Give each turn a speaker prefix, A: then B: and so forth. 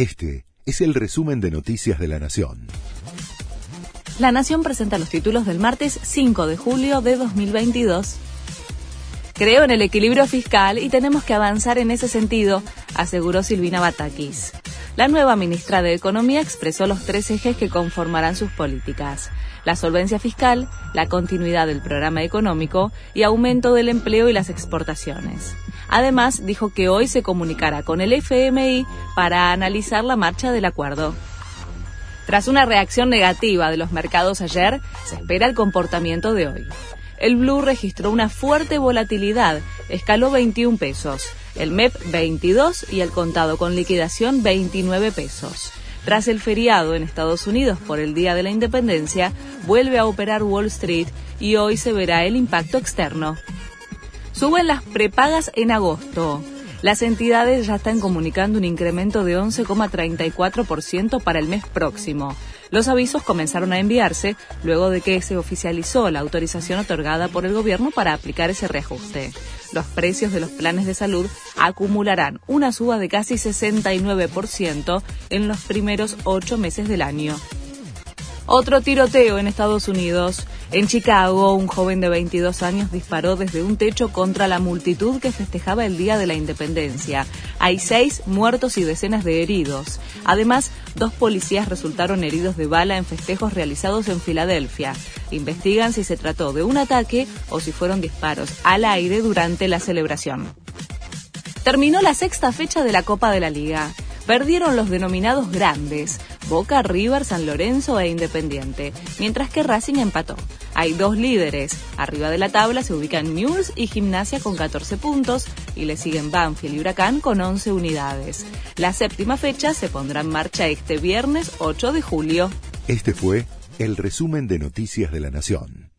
A: Este es el resumen de Noticias de la Nación.
B: La Nación presenta los títulos del martes 5 de julio de 2022. Creo en el equilibrio fiscal y tenemos que avanzar en ese sentido, aseguró Silvina Batakis. La nueva ministra de Economía expresó los tres ejes que conformarán sus políticas. La solvencia fiscal, la continuidad del programa económico y aumento del empleo y las exportaciones. Además, dijo que hoy se comunicará con el FMI para analizar la marcha del acuerdo. Tras una reacción negativa de los mercados ayer, se espera el comportamiento de hoy. El Blue registró una fuerte volatilidad, escaló 21 pesos, el MEP 22 y el contado con liquidación 29 pesos. Tras el feriado en Estados Unidos por el Día de la Independencia, vuelve a operar Wall Street y hoy se verá el impacto externo. Suben las prepagas en agosto. Las entidades ya están comunicando un incremento de 11,34% para el mes próximo. Los avisos comenzaron a enviarse luego de que se oficializó la autorización otorgada por el gobierno para aplicar ese reajuste. Los precios de los planes de salud acumularán una suba de casi 69% en los primeros ocho meses del año. Otro tiroteo en Estados Unidos. En Chicago, un joven de 22 años disparó desde un techo contra la multitud que festejaba el Día de la Independencia. Hay seis muertos y decenas de heridos. Además, dos policías resultaron heridos de bala en festejos realizados en Filadelfia. Investigan si se trató de un ataque o si fueron disparos al aire durante la celebración. Terminó la sexta fecha de la Copa de la Liga. Perdieron los denominados grandes, Boca, River, San Lorenzo e Independiente, mientras que Racing empató. Hay dos líderes. Arriba de la tabla se ubican News y Gimnasia con 14 puntos y le siguen Banfield y Huracán con 11 unidades. La séptima fecha se pondrá en marcha este viernes 8 de julio.
A: Este fue el resumen de Noticias de la Nación.